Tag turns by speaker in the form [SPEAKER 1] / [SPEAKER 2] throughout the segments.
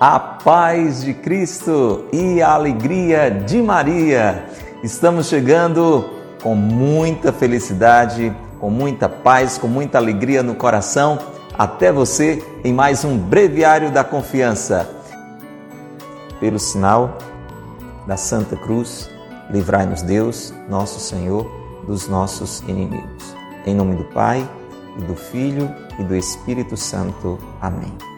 [SPEAKER 1] A paz de Cristo e a alegria de Maria. Estamos chegando com muita felicidade, com muita paz, com muita alegria no coração até você em mais um Breviário da Confiança. Pelo sinal da Santa Cruz, livrai-nos Deus, nosso Senhor, dos nossos inimigos. Em nome do Pai, e do Filho e do Espírito Santo. Amém.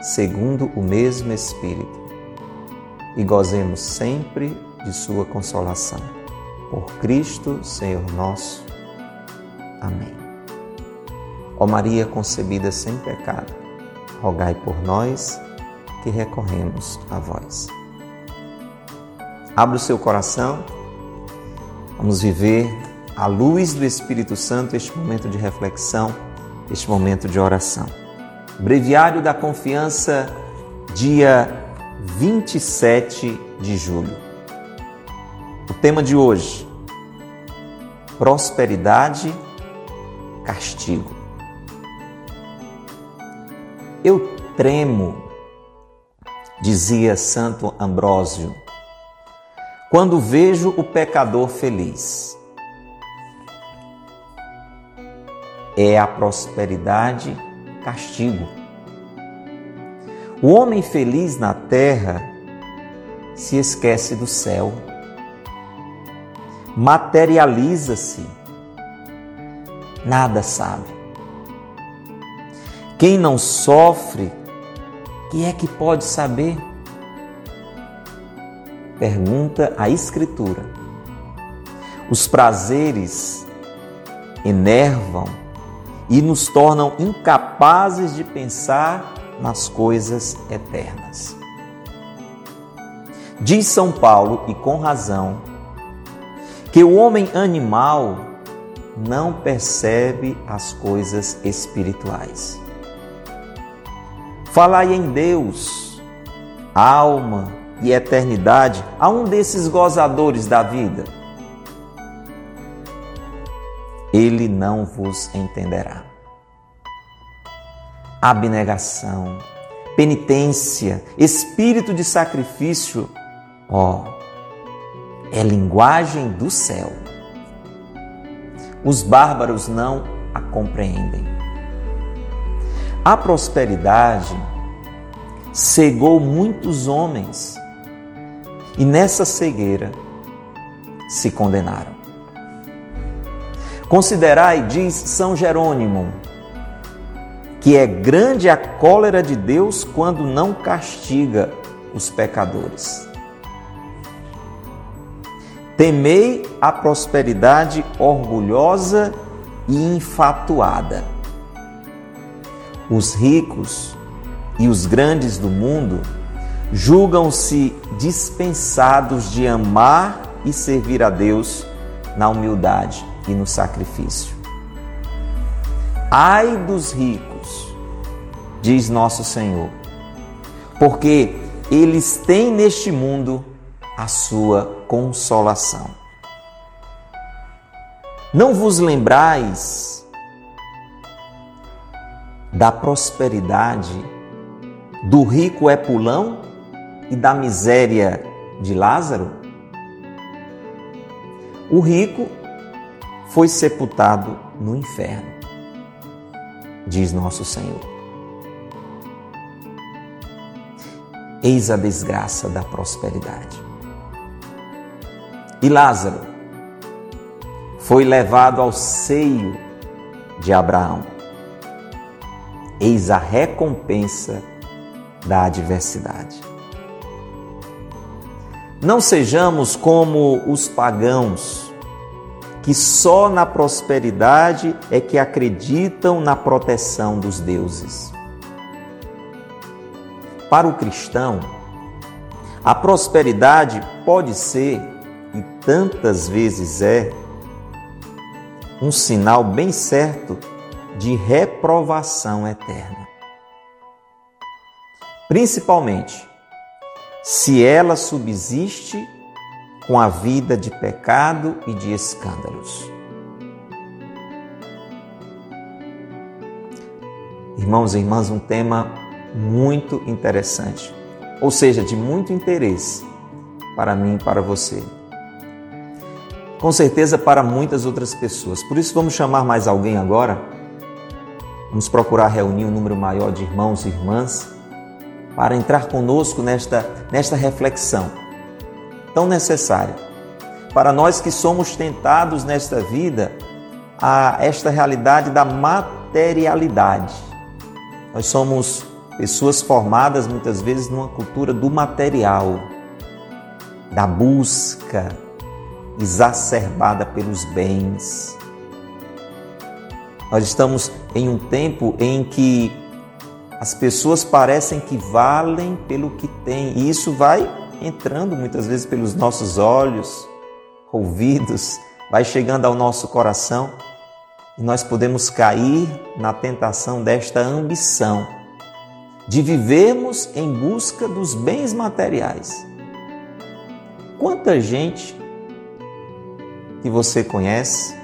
[SPEAKER 1] segundo o mesmo Espírito, e gozemos sempre de Sua consolação. Por Cristo, Senhor nosso. Amém. Ó Maria concebida sem pecado, rogai por nós que recorremos a vós. Abra o seu coração, vamos viver à luz do Espírito Santo este momento de reflexão, este momento de oração. Breviário da Confiança, dia 27 de julho. O tema de hoje: prosperidade, castigo. Eu tremo, dizia Santo Ambrósio, quando vejo o pecador feliz. É a prosperidade castigo. O homem feliz na terra se esquece do céu, materializa-se, nada sabe. Quem não sofre, que é que pode saber? Pergunta a Escritura. Os prazeres enervam e nos tornam incapazes de pensar nas coisas eternas. Diz São Paulo, e com razão, que o homem animal não percebe as coisas espirituais. Falai em Deus, alma e eternidade a um desses gozadores da vida ele não vos entenderá. Abnegação, penitência, espírito de sacrifício, ó, é linguagem do céu. Os bárbaros não a compreendem. A prosperidade cegou muitos homens e nessa cegueira se condenaram. Considerai, diz São Jerônimo, que é grande a cólera de Deus quando não castiga os pecadores. Temei a prosperidade orgulhosa e infatuada. Os ricos e os grandes do mundo julgam-se dispensados de amar e servir a Deus na humildade e no sacrifício. Ai dos ricos, diz nosso Senhor, porque eles têm neste mundo a sua consolação. Não vos lembrais da prosperidade do rico Epulão e da miséria de Lázaro? O rico foi sepultado no inferno, diz nosso Senhor. Eis a desgraça da prosperidade. E Lázaro foi levado ao seio de Abraão. Eis a recompensa da adversidade. Não sejamos como os pagãos que só na prosperidade é que acreditam na proteção dos deuses. para o cristão, a prosperidade pode ser, e tantas vezes é, um sinal bem certo de reprovação eterna. Principalmente se ela subsiste com a vida de pecado e de escândalos. Irmãos e irmãs, um tema muito interessante, ou seja, de muito interesse para mim e para você. Com certeza para muitas outras pessoas. Por isso, vamos chamar mais alguém agora. Vamos procurar reunir um número maior de irmãos e irmãs para entrar conosco nesta, nesta reflexão tão necessária. Para nós que somos tentados nesta vida a esta realidade da materialidade. Nós somos pessoas formadas muitas vezes numa cultura do material, da busca exacerbada pelos bens. Nós estamos em um tempo em que as pessoas parecem que valem pelo que têm, e isso vai entrando muitas vezes pelos nossos olhos, ouvidos, vai chegando ao nosso coração e nós podemos cair na tentação desta ambição de vivermos em busca dos bens materiais. Quanta gente que você conhece,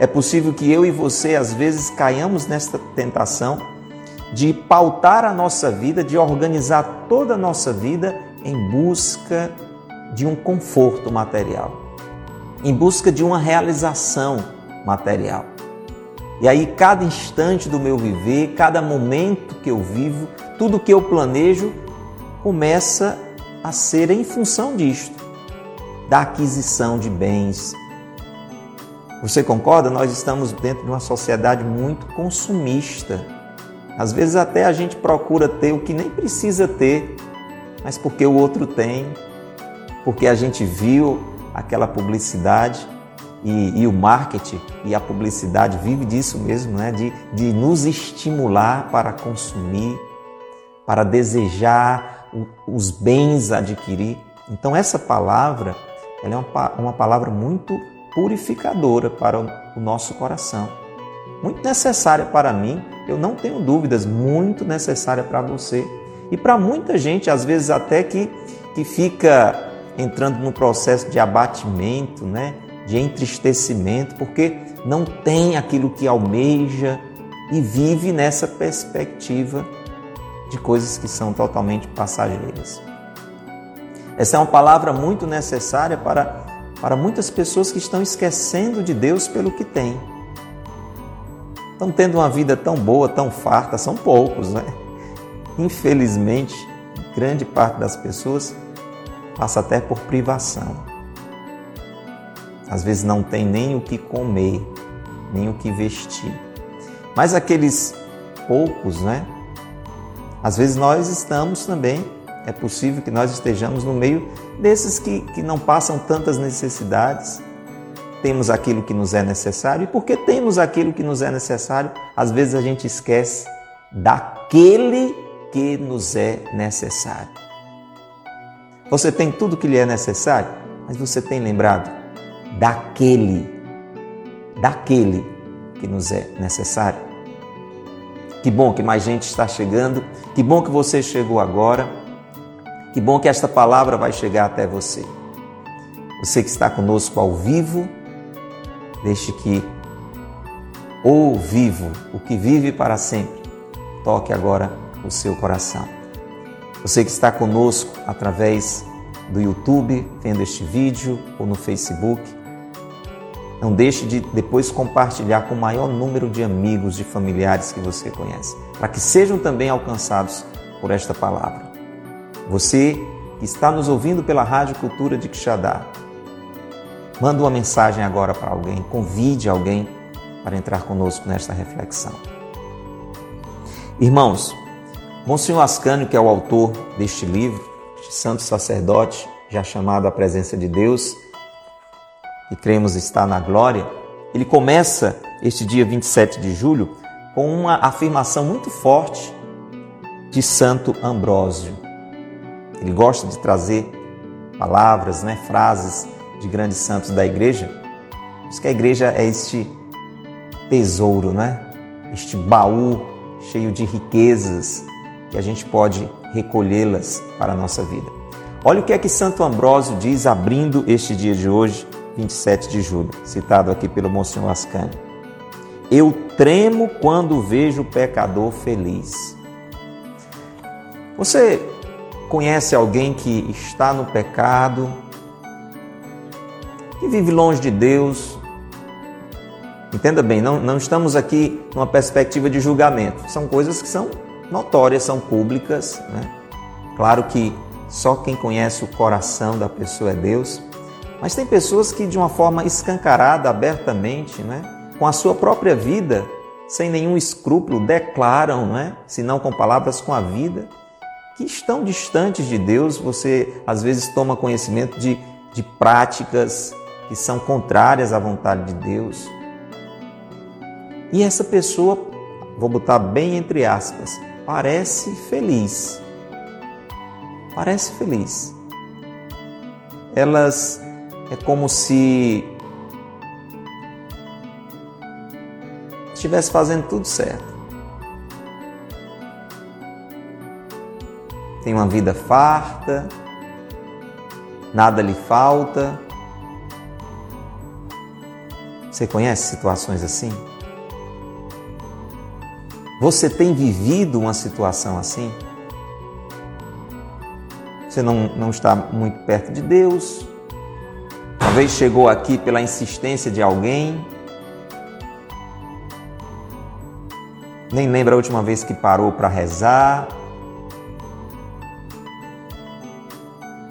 [SPEAKER 1] é possível que eu e você às vezes caiamos nesta tentação de pautar a nossa vida, de organizar toda a nossa vida em busca de um conforto material, em busca de uma realização material. E aí, cada instante do meu viver, cada momento que eu vivo, tudo que eu planejo começa a ser em função disto, da aquisição de bens. Você concorda? Nós estamos dentro de uma sociedade muito consumista às vezes até a gente procura ter o que nem precisa ter, mas porque o outro tem, porque a gente viu aquela publicidade e, e o marketing e a publicidade vive disso mesmo, né? de, de nos estimular para consumir, para desejar os bens adquirir. Então essa palavra ela é uma, uma palavra muito purificadora para o nosso coração muito necessária para mim, eu não tenho dúvidas, muito necessária para você. E para muita gente, às vezes até que, que fica entrando no processo de abatimento, né? de entristecimento, porque não tem aquilo que almeja e vive nessa perspectiva de coisas que são totalmente passageiras. Essa é uma palavra muito necessária para, para muitas pessoas que estão esquecendo de Deus pelo que têm estão tendo uma vida tão boa, tão farta, são poucos, né? Infelizmente, grande parte das pessoas passa até por privação. Às vezes não tem nem o que comer, nem o que vestir. Mas aqueles poucos, né? Às vezes nós estamos também, é possível que nós estejamos no meio desses que, que não passam tantas necessidades, temos aquilo que nos é necessário, e porque temos aquilo que nos é necessário, às vezes a gente esquece daquele que nos é necessário. Você tem tudo que lhe é necessário, mas você tem lembrado daquele, daquele que nos é necessário. Que bom que mais gente está chegando, que bom que você chegou agora, que bom que esta palavra vai chegar até você. Você que está conosco ao vivo, Deixe que o vivo, o que vive para sempre, toque agora o seu coração. Você que está conosco através do YouTube, vendo este vídeo ou no Facebook, não deixe de depois compartilhar com o maior número de amigos, de familiares que você conhece, para que sejam também alcançados por esta palavra. Você que está nos ouvindo pela Rádio Cultura de Quixadá, Manda uma mensagem agora para alguém, convide alguém para entrar conosco nesta reflexão. Irmãos, Monsenhor Ascânio, que é o autor deste livro, este santo sacerdote, já chamado à presença de Deus, e cremos está na glória, ele começa este dia 27 de julho com uma afirmação muito forte de Santo Ambrósio. Ele gosta de trazer palavras, né, frases de grandes santos da igreja. Diz que a igreja é este tesouro, né? Este baú cheio de riquezas que a gente pode recolhê-las para a nossa vida. Olha o que é que Santo Ambrósio diz abrindo este dia de hoje, 27 de julho, citado aqui pelo Monsenhor Ascani. Eu tremo quando vejo o pecador feliz. Você conhece alguém que está no pecado, que vive longe de Deus? Entenda bem, não, não estamos aqui numa perspectiva de julgamento. São coisas que são notórias, são públicas. Né? Claro que só quem conhece o coração da pessoa é Deus, mas tem pessoas que, de uma forma escancarada, abertamente, né? com a sua própria vida, sem nenhum escrúpulo, declaram, né? se não com palavras, com a vida, que estão distantes de Deus. Você às vezes toma conhecimento de, de práticas que são contrárias à vontade de Deus. E essa pessoa, vou botar bem entre aspas, parece feliz. Parece feliz. Elas é como se estivesse fazendo tudo certo. Tem uma vida farta, nada lhe falta. Você conhece situações assim? Você tem vivido uma situação assim? Você não, não está muito perto de Deus. Talvez chegou aqui pela insistência de alguém. Nem lembra a última vez que parou para rezar.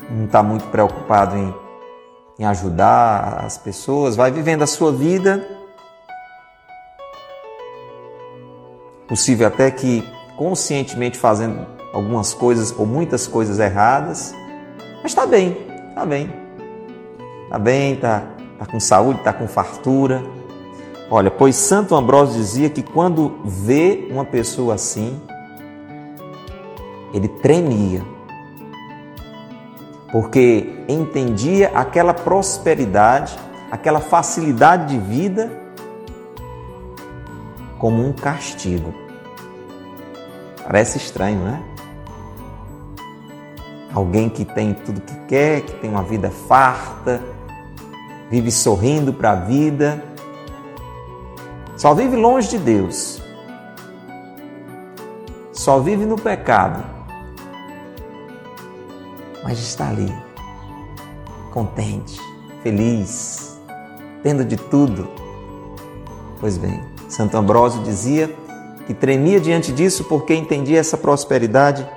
[SPEAKER 1] Não está muito preocupado em, em ajudar as pessoas. Vai vivendo a sua vida possível até que conscientemente fazendo algumas coisas ou muitas coisas erradas, mas está bem, está bem, está bem, está tá com saúde, está com fartura. Olha, pois Santo Ambrósio dizia que quando vê uma pessoa assim, ele tremia, porque entendia aquela prosperidade, aquela facilidade de vida como um castigo. Parece estranho, não é? Alguém que tem tudo que quer, que tem uma vida farta, vive sorrindo para a vida, só vive longe de Deus, só vive no pecado, mas está ali, contente, feliz, tendo de tudo. Pois bem, Santo Ambrósio dizia que tremia diante disso porque entendia essa prosperidade,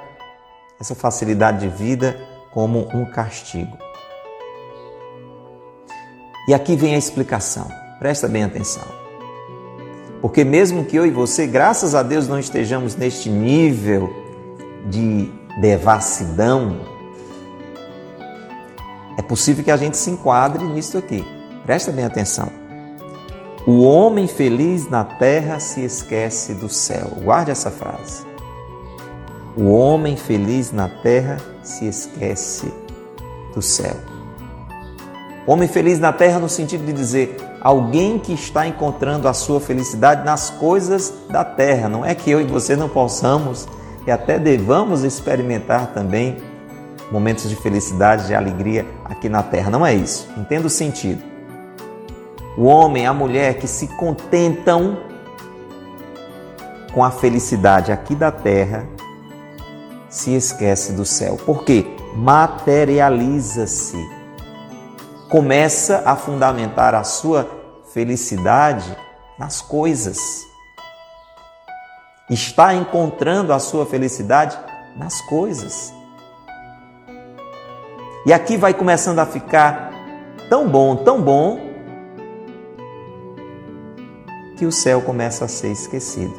[SPEAKER 1] essa facilidade de vida como um castigo. E aqui vem a explicação, presta bem atenção. Porque mesmo que eu e você, graças a Deus, não estejamos neste nível de devassidão, é possível que a gente se enquadre nisso aqui. Presta bem atenção. O homem feliz na terra se esquece do céu. Guarde essa frase. O homem feliz na terra se esquece do céu. Homem feliz na terra no sentido de dizer alguém que está encontrando a sua felicidade nas coisas da terra. Não é que eu e você não possamos e até devamos experimentar também momentos de felicidade, de alegria aqui na terra. Não é isso. Entenda o sentido o homem, a mulher que se contentam com a felicidade aqui da terra, se esquece do céu. Por quê? Materializa-se. Começa a fundamentar a sua felicidade nas coisas. Está encontrando a sua felicidade nas coisas. E aqui vai começando a ficar tão bom, tão bom, que o céu começa a ser esquecido.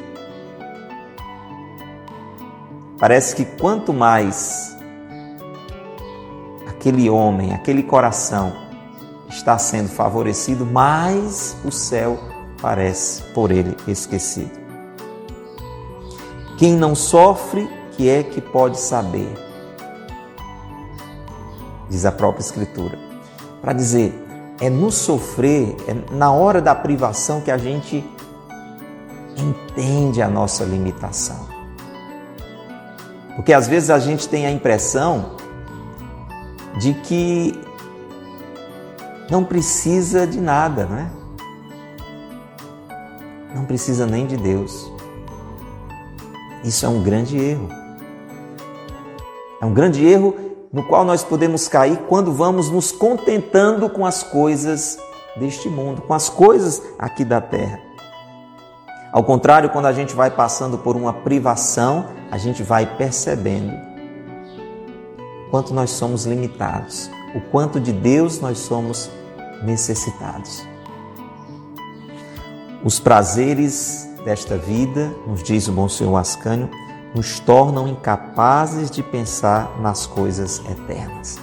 [SPEAKER 1] Parece que quanto mais aquele homem, aquele coração está sendo favorecido, mais o céu parece por ele esquecido. Quem não sofre que é que pode saber? Diz a própria Escritura. Para dizer, é no sofrer, é na hora da privação que a gente entende a nossa limitação. Porque às vezes a gente tem a impressão de que não precisa de nada, não é? Não precisa nem de Deus. Isso é um grande erro. É um grande erro no qual nós podemos cair quando vamos nos contentando com as coisas deste mundo, com as coisas aqui da terra. Ao contrário, quando a gente vai passando por uma privação, a gente vai percebendo quanto nós somos limitados, o quanto de Deus nós somos necessitados. Os prazeres desta vida, nos diz o bom Senhor Ascânio, nos tornam incapazes de pensar nas coisas eternas.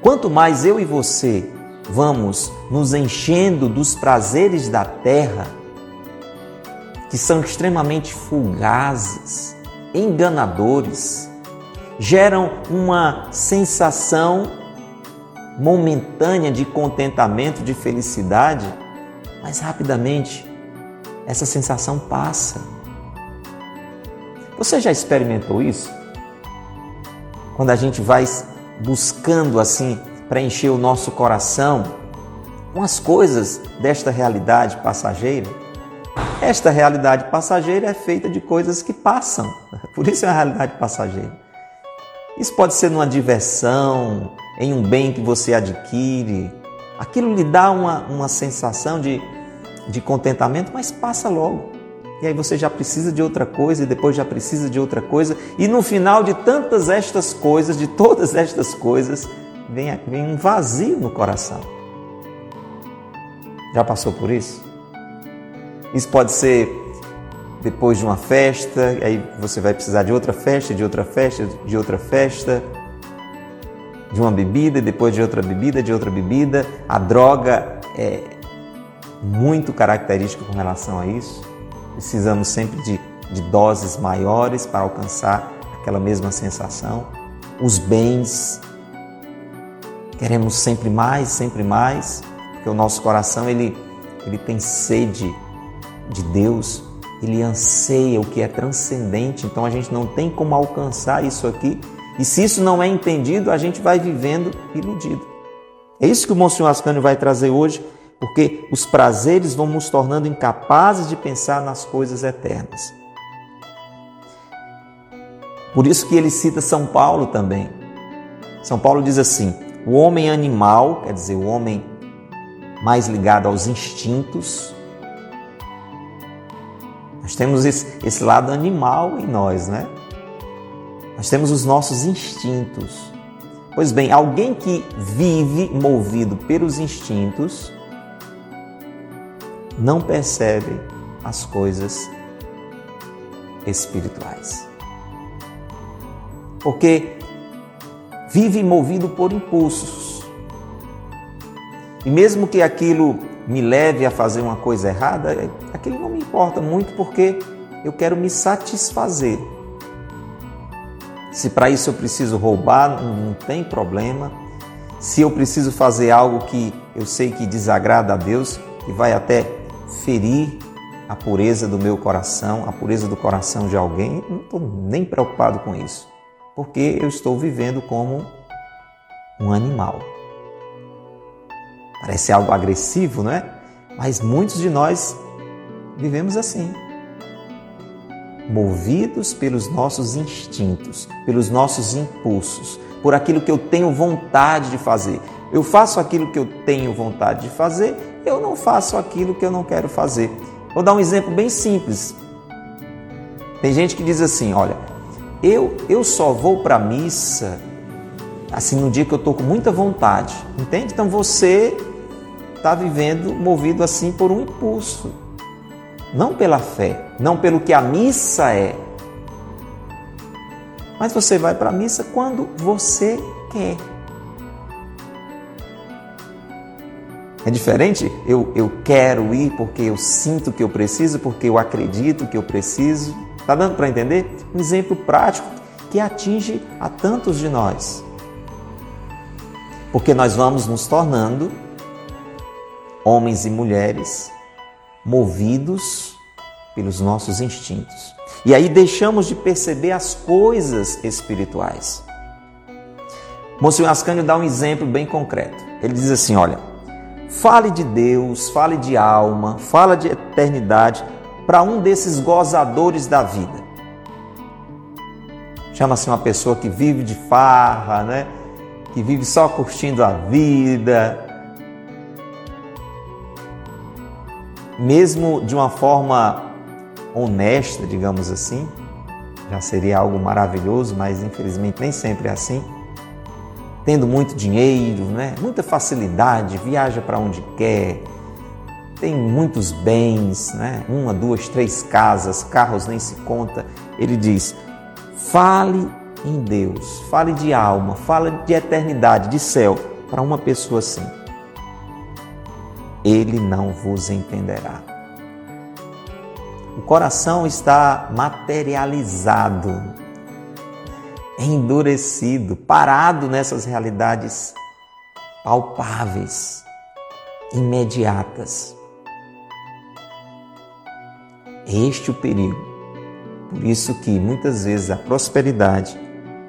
[SPEAKER 1] Quanto mais eu e você vamos nos enchendo dos prazeres da terra, que são extremamente fugazes, enganadores, geram uma sensação momentânea de contentamento, de felicidade, mas rapidamente essa sensação passa. Você já experimentou isso? Quando a gente vai buscando assim preencher o nosso coração com as coisas desta realidade passageira, esta realidade passageira é feita de coisas que passam, por isso é uma realidade passageira. Isso pode ser numa diversão, em um bem que você adquire, aquilo lhe dá uma, uma sensação de, de contentamento, mas passa logo. E aí você já precisa de outra coisa e depois já precisa de outra coisa, e no final de tantas estas coisas, de todas estas coisas, vem, vem um vazio no coração. Já passou por isso? Isso pode ser depois de uma festa, aí você vai precisar de outra festa, de outra festa, de outra festa, de uma bebida, depois de outra bebida, de outra bebida. A droga é muito característica com relação a isso. Precisamos sempre de, de doses maiores para alcançar aquela mesma sensação. Os bens, queremos sempre mais, sempre mais, porque o nosso coração ele, ele tem sede de Deus, ele anseia o que é transcendente, então a gente não tem como alcançar isso aqui. E se isso não é entendido, a gente vai vivendo iludido. É isso que o Monsenhor Ascânio vai trazer hoje, porque os prazeres vão nos tornando incapazes de pensar nas coisas eternas. Por isso que ele cita São Paulo também. São Paulo diz assim: o homem animal, quer dizer, o homem mais ligado aos instintos, temos esse, esse lado animal em nós, né? Nós temos os nossos instintos. Pois bem, alguém que vive movido pelos instintos não percebe as coisas espirituais. Porque vive movido por impulsos. E mesmo que aquilo me leve a fazer uma coisa errada, aquilo não me importa muito porque eu quero me satisfazer. Se para isso eu preciso roubar, não tem problema. Se eu preciso fazer algo que eu sei que desagrada a Deus, que vai até ferir a pureza do meu coração, a pureza do coração de alguém, não estou nem preocupado com isso, porque eu estou vivendo como um animal. Parece algo agressivo, não é? Mas muitos de nós vivemos assim. Movidos pelos nossos instintos, pelos nossos impulsos, por aquilo que eu tenho vontade de fazer. Eu faço aquilo que eu tenho vontade de fazer, eu não faço aquilo que eu não quero fazer. Vou dar um exemplo bem simples. Tem gente que diz assim: olha, eu, eu só vou para a missa assim no dia que eu estou com muita vontade, entende? Então você está vivendo movido assim por um impulso, não pela fé, não pelo que a missa é. Mas você vai para a missa quando você quer. É diferente? Eu, eu quero ir porque eu sinto que eu preciso, porque eu acredito que eu preciso. Está dando para entender? Um exemplo prático que atinge a tantos de nós. Porque nós vamos nos tornando homens e mulheres movidos pelos nossos instintos. E aí deixamos de perceber as coisas espirituais. Monsenhor Ascânio dá um exemplo bem concreto. Ele diz assim: olha, fale de Deus, fale de alma, fala de eternidade para um desses gozadores da vida. Chama-se uma pessoa que vive de farra, né? que vive só curtindo a vida, mesmo de uma forma honesta, digamos assim, já seria algo maravilhoso, mas infelizmente nem sempre é assim. Tendo muito dinheiro, né? muita facilidade, viaja para onde quer, tem muitos bens, né? uma, duas, três casas, carros nem se conta. Ele diz: fale em Deus, fale de alma, fale de eternidade, de céu, para uma pessoa assim. Ele não vos entenderá. O coração está materializado, endurecido, parado nessas realidades palpáveis, imediatas. Este é o perigo. Por isso que muitas vezes a prosperidade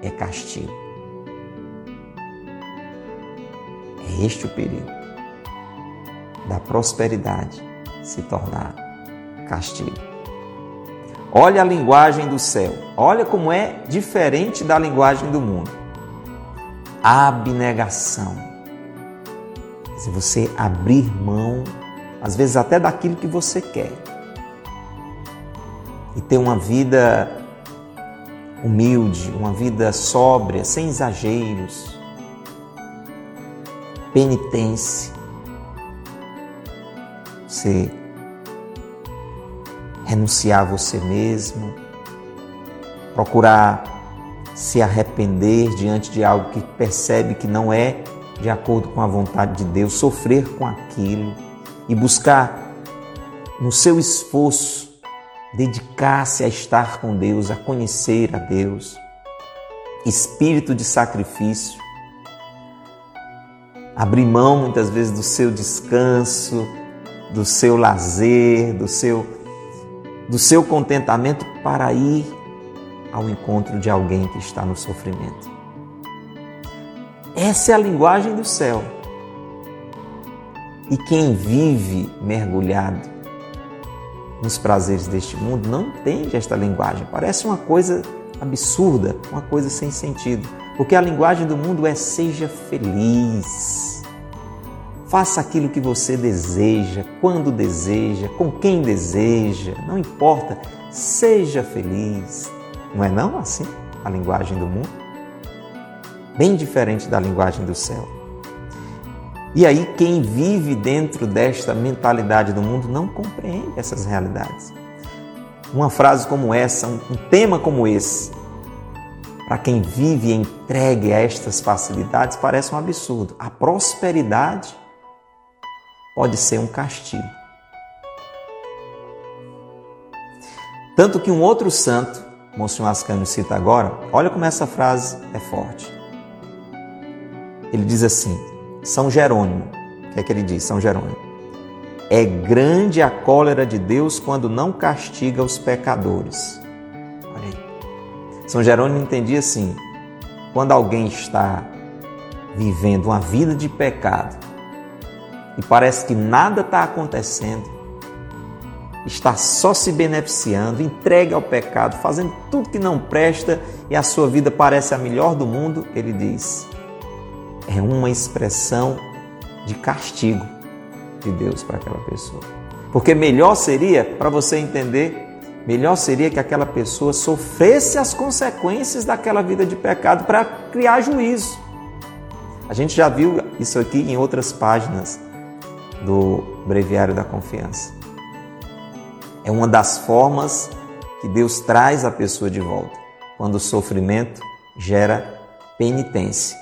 [SPEAKER 1] é castigo. É este o perigo da prosperidade se tornar castigo. Olha a linguagem do céu. Olha como é diferente da linguagem do mundo. Abnegação. Se você abrir mão, às vezes até daquilo que você quer, e ter uma vida humilde, uma vida sóbria, sem exageros, penitência. Você renunciar a você mesmo, procurar se arrepender diante de algo que percebe que não é de acordo com a vontade de Deus, sofrer com aquilo e buscar no seu esforço dedicar-se a estar com Deus, a conhecer a Deus, espírito de sacrifício, abrir mão muitas vezes do seu descanso, do seu lazer, do seu do seu contentamento para ir ao encontro de alguém que está no sofrimento. Essa é a linguagem do céu. E quem vive mergulhado nos prazeres deste mundo não entende esta linguagem. Parece uma coisa absurda, uma coisa sem sentido. Porque a linguagem do mundo é seja feliz. Faça aquilo que você deseja, quando deseja, com quem deseja, não importa. Seja feliz. Não é não assim a linguagem do mundo? Bem diferente da linguagem do céu. E aí quem vive dentro desta mentalidade do mundo não compreende essas realidades. Uma frase como essa, um tema como esse, para quem vive entregue a estas facilidades, parece um absurdo. A prosperidade pode ser um castigo. Tanto que um outro santo, Monsenhor Ascânio cita agora, olha como essa frase é forte. Ele diz assim: São Jerônimo, o que é que ele diz? São Jerônimo. É grande a cólera de Deus quando não castiga os pecadores. Olha aí. São Jerônimo entendia assim: quando alguém está vivendo uma vida de pecado, e parece que nada está acontecendo, está só se beneficiando, entregue ao pecado, fazendo tudo que não presta e a sua vida parece a melhor do mundo, ele diz, é uma expressão de castigo de Deus para aquela pessoa. Porque melhor seria, para você entender, melhor seria que aquela pessoa sofresse as consequências daquela vida de pecado para criar juízo. A gente já viu isso aqui em outras páginas do Breviário da Confiança. É uma das formas que Deus traz a pessoa de volta, quando o sofrimento gera penitência.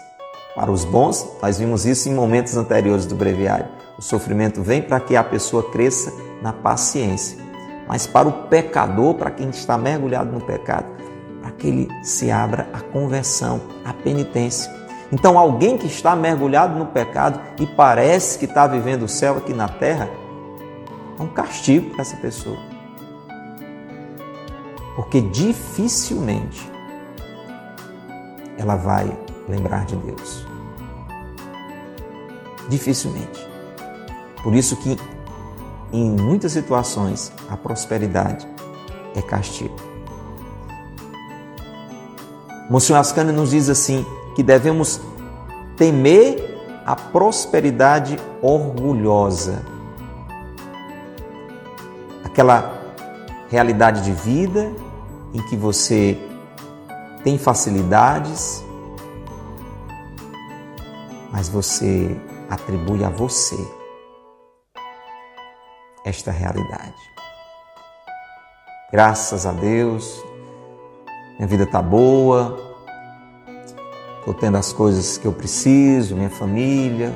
[SPEAKER 1] Para os bons, nós vimos isso em momentos anteriores do breviário. O sofrimento vem para que a pessoa cresça na paciência. Mas para o pecador, para quem está mergulhado no pecado, para que ele se abra à conversão, à penitência. Então, alguém que está mergulhado no pecado e parece que está vivendo o céu aqui na terra, é um castigo para essa pessoa. Porque dificilmente ela vai lembrar de Deus. Dificilmente. Por isso que em muitas situações a prosperidade é castigo. Monsenhor Ascani nos diz assim que devemos temer a prosperidade orgulhosa. Aquela realidade de vida em que você tem facilidades, mas você atribui a você esta realidade. Graças a Deus, minha vida está boa, estou tendo as coisas que eu preciso, minha família.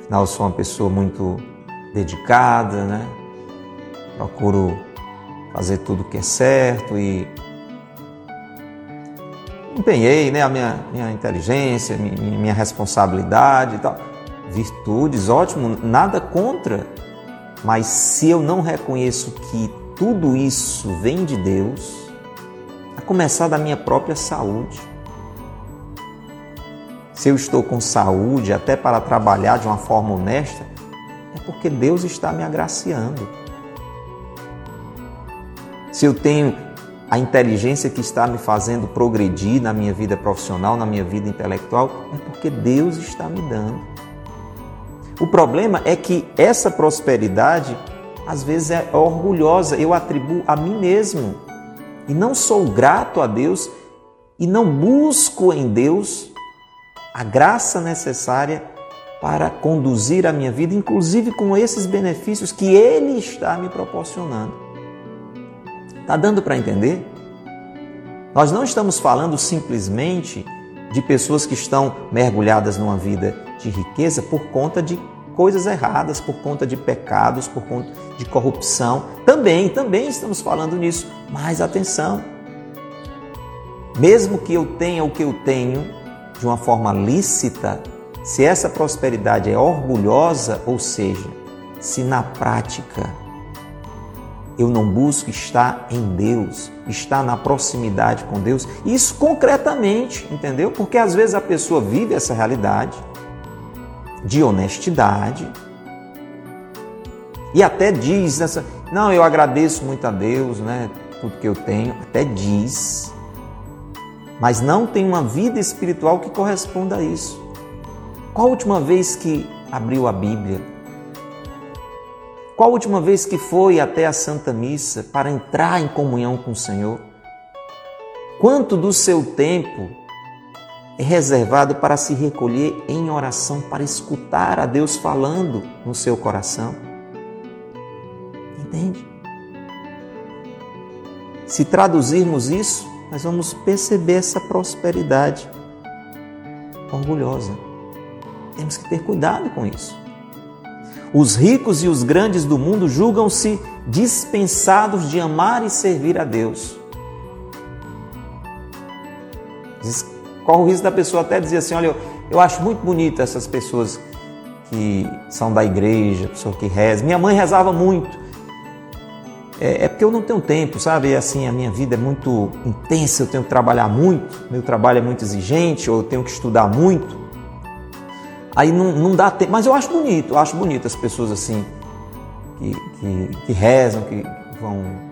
[SPEAKER 1] Afinal, eu sou uma pessoa muito dedicada, né? Procuro fazer tudo que é certo e empenhei né, a minha, minha inteligência, minha, minha responsabilidade e tal. Virtudes, ótimo, nada contra. Mas se eu não reconheço que tudo isso vem de Deus, a começar da minha própria saúde. Se eu estou com saúde até para trabalhar de uma forma honesta, é porque Deus está me agraciando. Se eu tenho a inteligência que está me fazendo progredir na minha vida profissional, na minha vida intelectual, é porque Deus está me dando. O problema é que essa prosperidade às vezes é orgulhosa, eu atribuo a mim mesmo e não sou grato a Deus e não busco em Deus a graça necessária para conduzir a minha vida, inclusive com esses benefícios que Ele está me proporcionando. Está dando para entender? Nós não estamos falando simplesmente de pessoas que estão mergulhadas numa vida de riqueza por conta de coisas erradas, por conta de pecados, por conta de corrupção. Também, também estamos falando nisso. Mas atenção. Mesmo que eu tenha o que eu tenho de uma forma lícita, se essa prosperidade é orgulhosa, ou seja, se na prática eu não busco estar em Deus, estar na proximidade com Deus, isso concretamente, entendeu? Porque às vezes a pessoa vive essa realidade de honestidade e até diz essa, não, eu agradeço muito a Deus, né, tudo que eu tenho, até diz, mas não tem uma vida espiritual que corresponda a isso. Qual a última vez que abriu a Bíblia? Qual a última vez que foi até a Santa Missa para entrar em comunhão com o Senhor? Quanto do seu tempo é reservado para se recolher em oração, para escutar a Deus falando no seu coração? Entende? Se traduzirmos isso, nós vamos perceber essa prosperidade orgulhosa. Temos que ter cuidado com isso. Os ricos e os grandes do mundo julgam-se dispensados de amar e servir a Deus. corre o risco da pessoa até dizer assim: olha, eu, eu acho muito bonito essas pessoas que são da igreja, pessoa que reza. Minha mãe rezava muito. É, é, porque eu não tenho tempo, sabe? Assim, a minha vida é muito intensa, eu tenho que trabalhar muito, meu trabalho é muito exigente, ou eu tenho que estudar muito. Aí não, não dá tempo. Mas eu acho bonito, eu acho bonito as pessoas assim que, que, que rezam, que vão.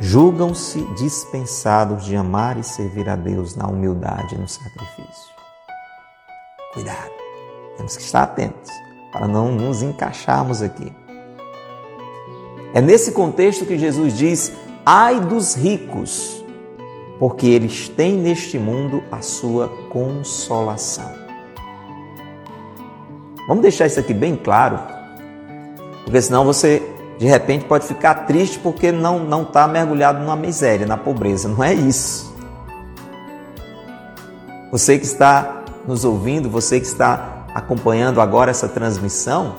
[SPEAKER 1] Julgam-se dispensados de amar e servir a Deus na humildade e no sacrifício. Cuidado, temos que estar atentos para não nos encaixarmos aqui. É nesse contexto que Jesus diz: ai dos ricos porque eles têm neste mundo a sua consolação. Vamos deixar isso aqui bem claro, porque senão você de repente pode ficar triste porque não não está mergulhado numa miséria, na pobreza. Não é isso. Você que está nos ouvindo, você que está acompanhando agora essa transmissão,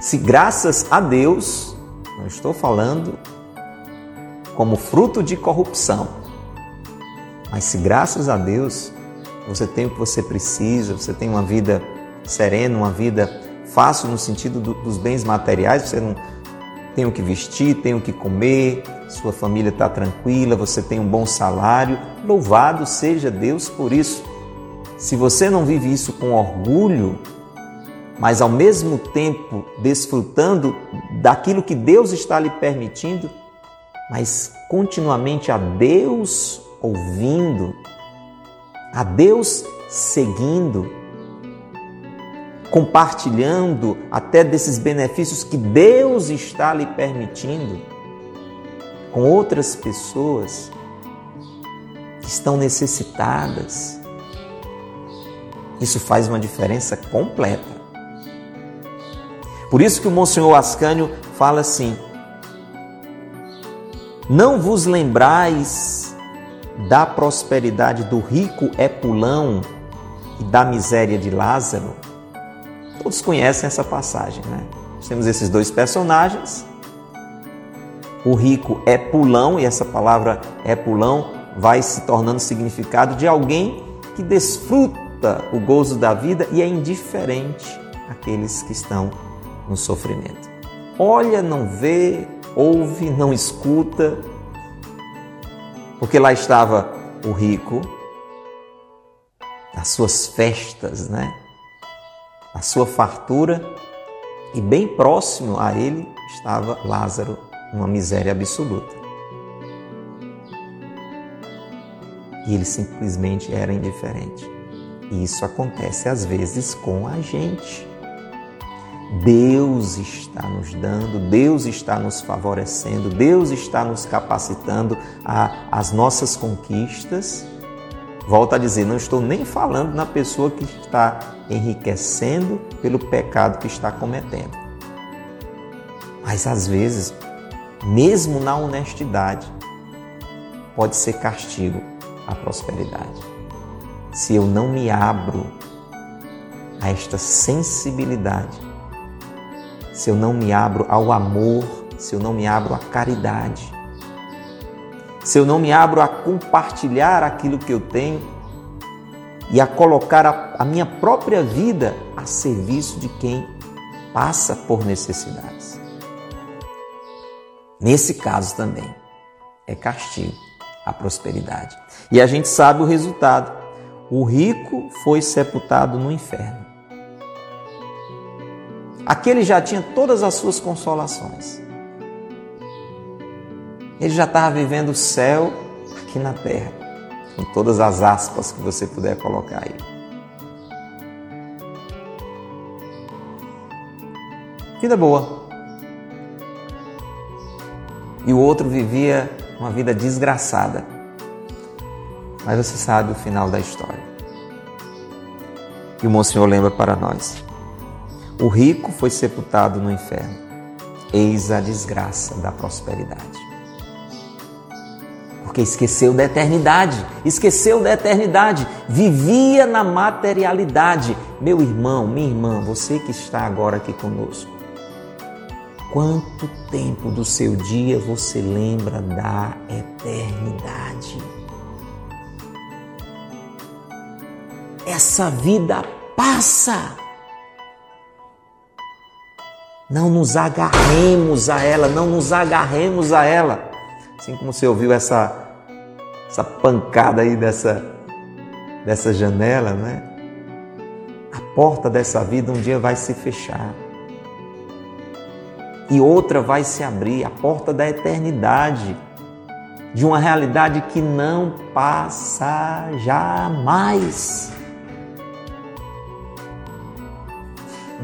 [SPEAKER 1] se graças a Deus Não estou falando como fruto de corrupção. Mas se graças a Deus você tem o que você precisa, você tem uma vida serena, uma vida fácil no sentido do, dos bens materiais, você não tem o que vestir, tem o que comer, sua família está tranquila, você tem um bom salário. Louvado seja Deus por isso. Se você não vive isso com orgulho, mas ao mesmo tempo desfrutando daquilo que Deus está lhe permitindo, mas continuamente a Deus ouvindo, a Deus seguindo, compartilhando até desses benefícios que Deus está lhe permitindo com outras pessoas que estão necessitadas. Isso faz uma diferença completa. Por isso que o Monsenhor Ascânio fala assim: Não vos lembrais da prosperidade do rico Epulão e da miséria de Lázaro? Todos conhecem essa passagem, né? temos esses dois personagens. O rico é pulão, e essa palavra é pulão vai se tornando significado de alguém que desfruta o gozo da vida e é indiferente àqueles que estão no sofrimento. Olha, não vê, ouve, não escuta, porque lá estava o rico, nas suas festas, né? A sua fartura, e bem próximo a ele estava Lázaro, uma miséria absoluta. E ele simplesmente era indiferente. E isso acontece às vezes com a gente. Deus está nos dando, Deus está nos favorecendo, Deus está nos capacitando às nossas conquistas. Volto a dizer, não estou nem falando na pessoa que está enriquecendo pelo pecado que está cometendo. Mas às vezes, mesmo na honestidade, pode ser castigo a prosperidade. Se eu não me abro a esta sensibilidade se eu não me abro ao amor, se eu não me abro à caridade, se eu não me abro a compartilhar aquilo que eu tenho e a colocar a, a minha própria vida a serviço de quem passa por necessidades. Nesse caso também é castigo a prosperidade. E a gente sabe o resultado. O rico foi sepultado no inferno. Aquele já tinha todas as suas consolações. Ele já estava vivendo o céu aqui na terra, com todas as aspas que você puder colocar aí. Vida boa. E o outro vivia uma vida desgraçada. Mas você sabe o final da história. E o Monsenhor lembra para nós. O rico foi sepultado no inferno. Eis a desgraça da prosperidade. Porque esqueceu da eternidade, esqueceu da eternidade, vivia na materialidade. Meu irmão, minha irmã, você que está agora aqui conosco, quanto tempo do seu dia você lembra da eternidade? Essa vida passa. Não nos agarremos a ela, não nos agarremos a ela. Assim como você ouviu essa, essa pancada aí dessa, dessa janela, né? A porta dessa vida um dia vai se fechar. E outra vai se abrir a porta da eternidade, de uma realidade que não passa jamais.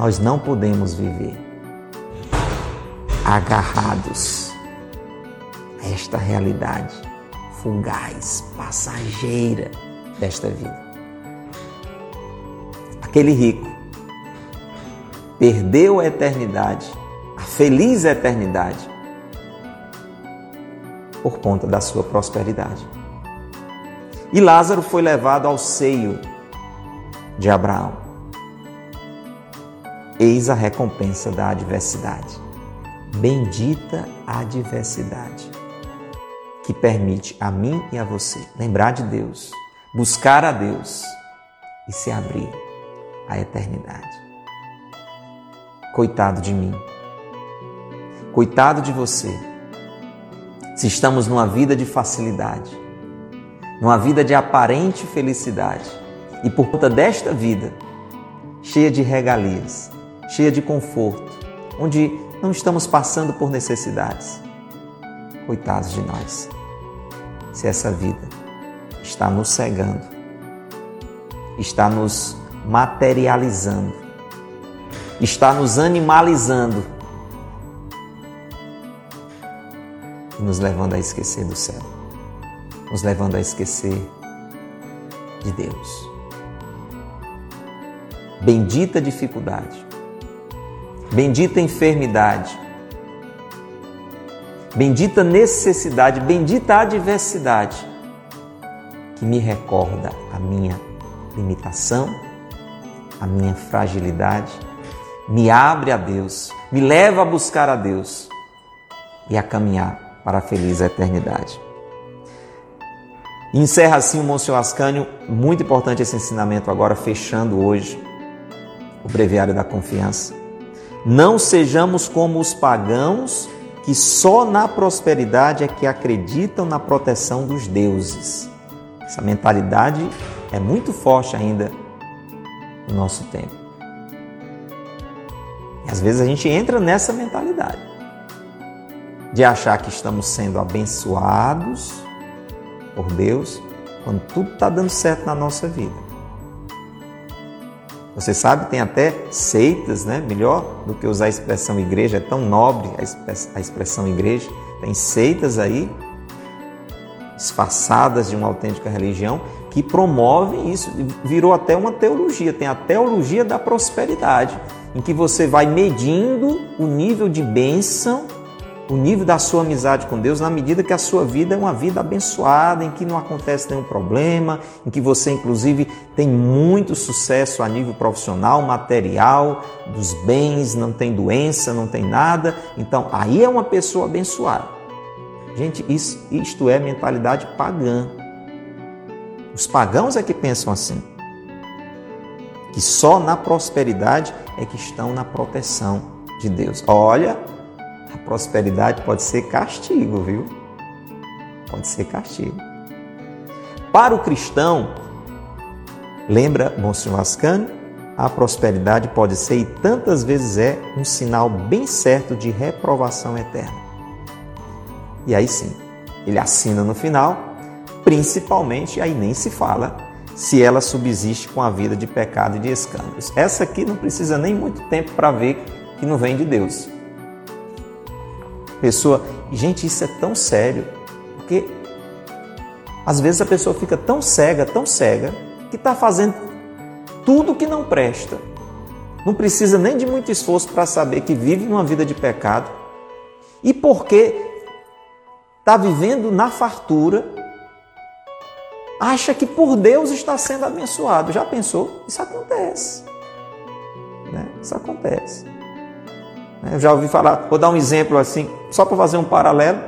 [SPEAKER 1] Nós não podemos viver agarrados a esta realidade fugaz, passageira desta vida. Aquele rico perdeu a eternidade, a feliz eternidade, por conta da sua prosperidade. E Lázaro foi levado ao seio de Abraão. Eis a recompensa da adversidade. Bendita adversidade que permite a mim e a você lembrar de Deus, buscar a Deus e se abrir à eternidade. Coitado de mim, coitado de você, se estamos numa vida de facilidade, numa vida de aparente felicidade e por conta desta vida cheia de regalias, cheia de conforto, onde não estamos passando por necessidades. Coitados de nós, se essa vida está nos cegando, está nos materializando, está nos animalizando e nos levando a esquecer do céu, nos levando a esquecer de Deus. Bendita dificuldade, bendita enfermidade, bendita necessidade, bendita adversidade que me recorda a minha limitação, a minha fragilidade, me abre a Deus, me leva a buscar a Deus e a caminhar para a feliz eternidade. Encerra assim o Monsenhor Ascânio, muito importante esse ensinamento agora, fechando hoje o Breviário da Confiança. Não sejamos como os pagãos que só na prosperidade é que acreditam na proteção dos deuses. Essa mentalidade é muito forte ainda no nosso tempo. E às vezes a gente entra nessa mentalidade de achar que estamos sendo abençoados por Deus quando tudo está dando certo na nossa vida. Você sabe, tem até seitas, né? Melhor do que usar a expressão igreja, é tão nobre a expressão igreja. Tem seitas aí, disfarçadas de uma autêntica religião, que promovem isso. Virou até uma teologia. Tem a teologia da prosperidade, em que você vai medindo o nível de bênção o nível da sua amizade com Deus na medida que a sua vida é uma vida abençoada, em que não acontece nenhum problema, em que você, inclusive, tem muito sucesso a nível profissional, material, dos bens, não tem doença, não tem nada. Então, aí é uma pessoa abençoada. Gente, isso, isto é mentalidade pagã. Os pagãos é que pensam assim. Que só na prosperidade é que estão na proteção de Deus. Olha, a prosperidade pode ser castigo, viu? Pode ser castigo. Para o cristão, lembra Monsenhor Ascani, a prosperidade pode ser e tantas vezes é um sinal bem certo de reprovação eterna. E aí sim, ele assina no final, principalmente, aí nem se fala, se ela subsiste com a vida de pecado e de escândalos. Essa aqui não precisa nem muito tempo para ver que não vem de Deus pessoa. Gente, isso é tão sério, porque às vezes a pessoa fica tão cega, tão cega, que está fazendo tudo que não presta. Não precisa nem de muito esforço para saber que vive uma vida de pecado. E porque está vivendo na fartura, acha que por Deus está sendo abençoado. Já pensou? Isso acontece. Né? Isso acontece. Né? Eu já ouvi falar, vou dar um exemplo assim, só para fazer um paralelo.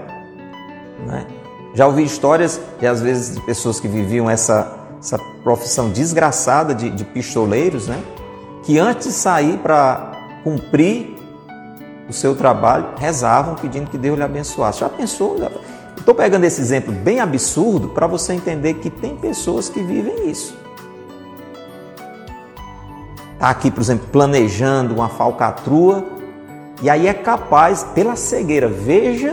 [SPEAKER 1] Né? Já ouvi histórias de, às vezes, de pessoas que viviam essa, essa profissão desgraçada de, de pistoleiros, né? que antes de sair para cumprir o seu trabalho, rezavam pedindo que Deus lhe abençoasse. Já pensou? Estou pegando esse exemplo bem absurdo para você entender que tem pessoas que vivem isso. Está aqui, por exemplo, planejando uma falcatrua e aí é capaz, pela cegueira, veja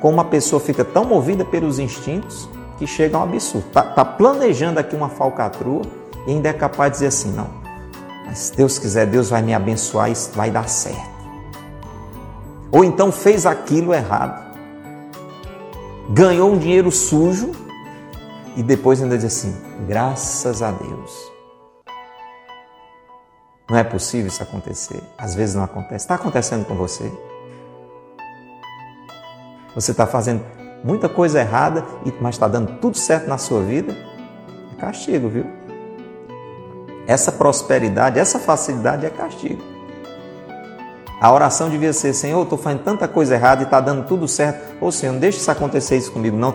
[SPEAKER 1] como a pessoa fica tão movida pelos instintos que chega a um absurdo. Está tá planejando aqui uma falcatrua e ainda é capaz de dizer assim: não, mas se Deus quiser, Deus vai me abençoar e vai dar certo. Ou então fez aquilo errado, ganhou um dinheiro sujo e depois ainda diz assim: graças a Deus. Não é possível isso acontecer. Às vezes não acontece. Está acontecendo com você. Você está fazendo muita coisa errada, mas está dando tudo certo na sua vida. É castigo, viu? Essa prosperidade, essa facilidade é castigo. A oração devia ser: Senhor, estou fazendo tanta coisa errada e está dando tudo certo. Ou Senhor, não deixe isso acontecer isso comigo, não.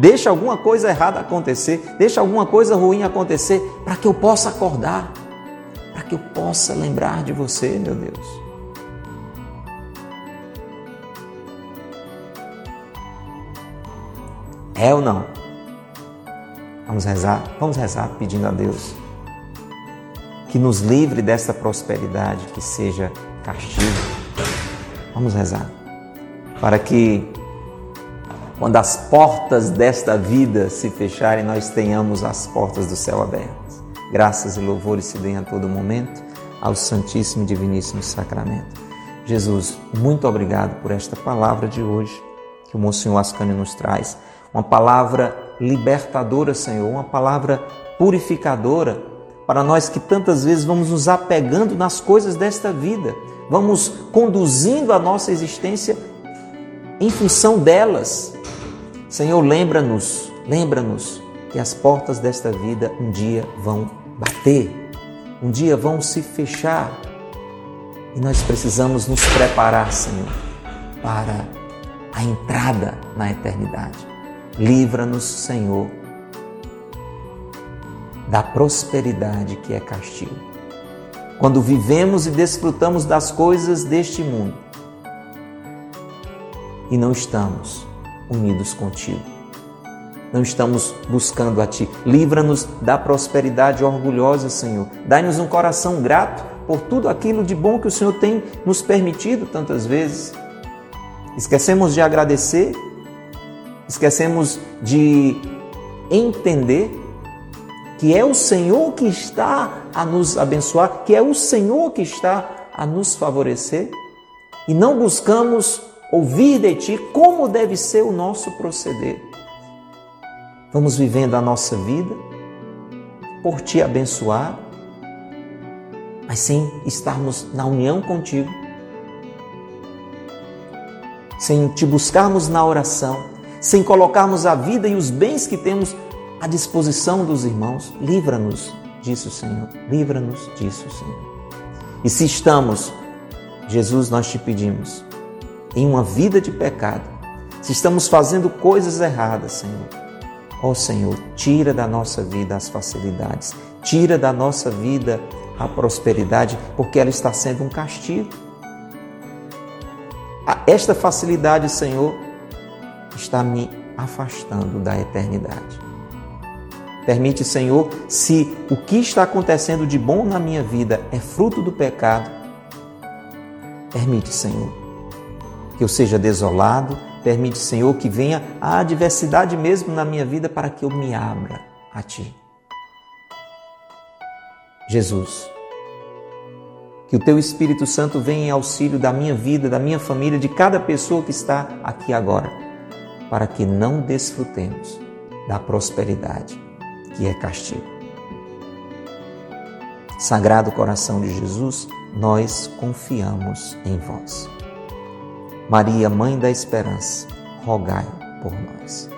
[SPEAKER 1] Deixa alguma coisa errada acontecer, deixa alguma coisa ruim acontecer para que eu possa acordar, que eu possa lembrar de você, meu Deus. É ou não? Vamos rezar? Vamos rezar pedindo a Deus que nos livre dessa prosperidade que seja castigo. Vamos rezar. Para que, quando as portas desta vida se fecharem, nós tenhamos as portas do céu abertas. Graças e louvores se deem a todo momento ao Santíssimo e Diviníssimo Sacramento. Jesus, muito obrigado por esta palavra de hoje que o Monsenhor Ascânio nos traz. Uma palavra libertadora, Senhor, uma palavra purificadora para nós que tantas vezes vamos nos apegando nas coisas desta vida vamos conduzindo a nossa existência em função delas. Senhor, lembra-nos, lembra-nos que as portas desta vida um dia vão bater, um dia vão se fechar. E nós precisamos nos preparar, Senhor, para a entrada na eternidade. Livra-nos, Senhor, da prosperidade que é castigo quando vivemos e desfrutamos das coisas deste mundo e não estamos unidos contigo. Não estamos buscando a Ti. Livra-nos da prosperidade orgulhosa, Senhor. Dai-nos um coração grato por tudo aquilo de bom que o Senhor tem nos permitido tantas vezes. Esquecemos de agradecer, esquecemos de entender que é o Senhor que está a nos abençoar, que é o Senhor que está a nos favorecer, e não buscamos ouvir de Ti como deve ser o nosso proceder. Vamos vivendo a nossa vida por Te abençoar, mas sem estarmos na união contigo, sem Te buscarmos na oração, sem colocarmos a vida e os bens que temos à disposição dos irmãos. Livra-nos disso, Senhor. Livra-nos disso, Senhor. E se estamos, Jesus, nós te pedimos, em uma vida de pecado, se estamos fazendo coisas erradas, Senhor, ó oh, Senhor, tira da nossa vida as facilidades, tira da nossa vida a prosperidade, porque ela está sendo um castigo. Esta facilidade, Senhor, está me afastando da eternidade. Permite, Senhor, se o que está acontecendo de bom na minha vida é fruto do pecado, permite, Senhor, que eu seja desolado, permite, Senhor, que venha a adversidade mesmo na minha vida para que eu me abra a Ti. Jesus, que o Teu Espírito Santo venha em auxílio da minha vida, da minha família, de cada pessoa que está aqui agora, para que não desfrutemos da prosperidade que é castigo. Sagrado coração de Jesus, nós confiamos em vós. Maria, Mãe da Esperança, rogai por nós.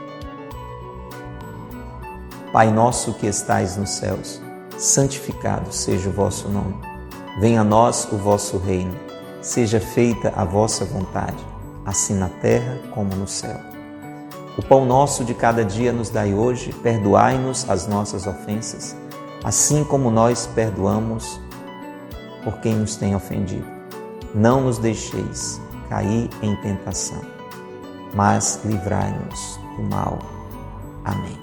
[SPEAKER 1] Pai nosso que estais nos céus, santificado seja o vosso nome. Venha a nós o vosso reino. Seja feita a vossa vontade, assim na terra como no céu. O pão nosso de cada dia nos dai hoje, perdoai-nos as nossas ofensas, assim como nós perdoamos por quem nos tem ofendido. Não nos deixeis cair em tentação, mas livrai-nos do mal. Amém.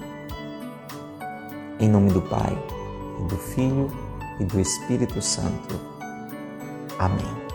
[SPEAKER 1] Em nome do Pai, e do Filho e do Espírito Santo. Amém.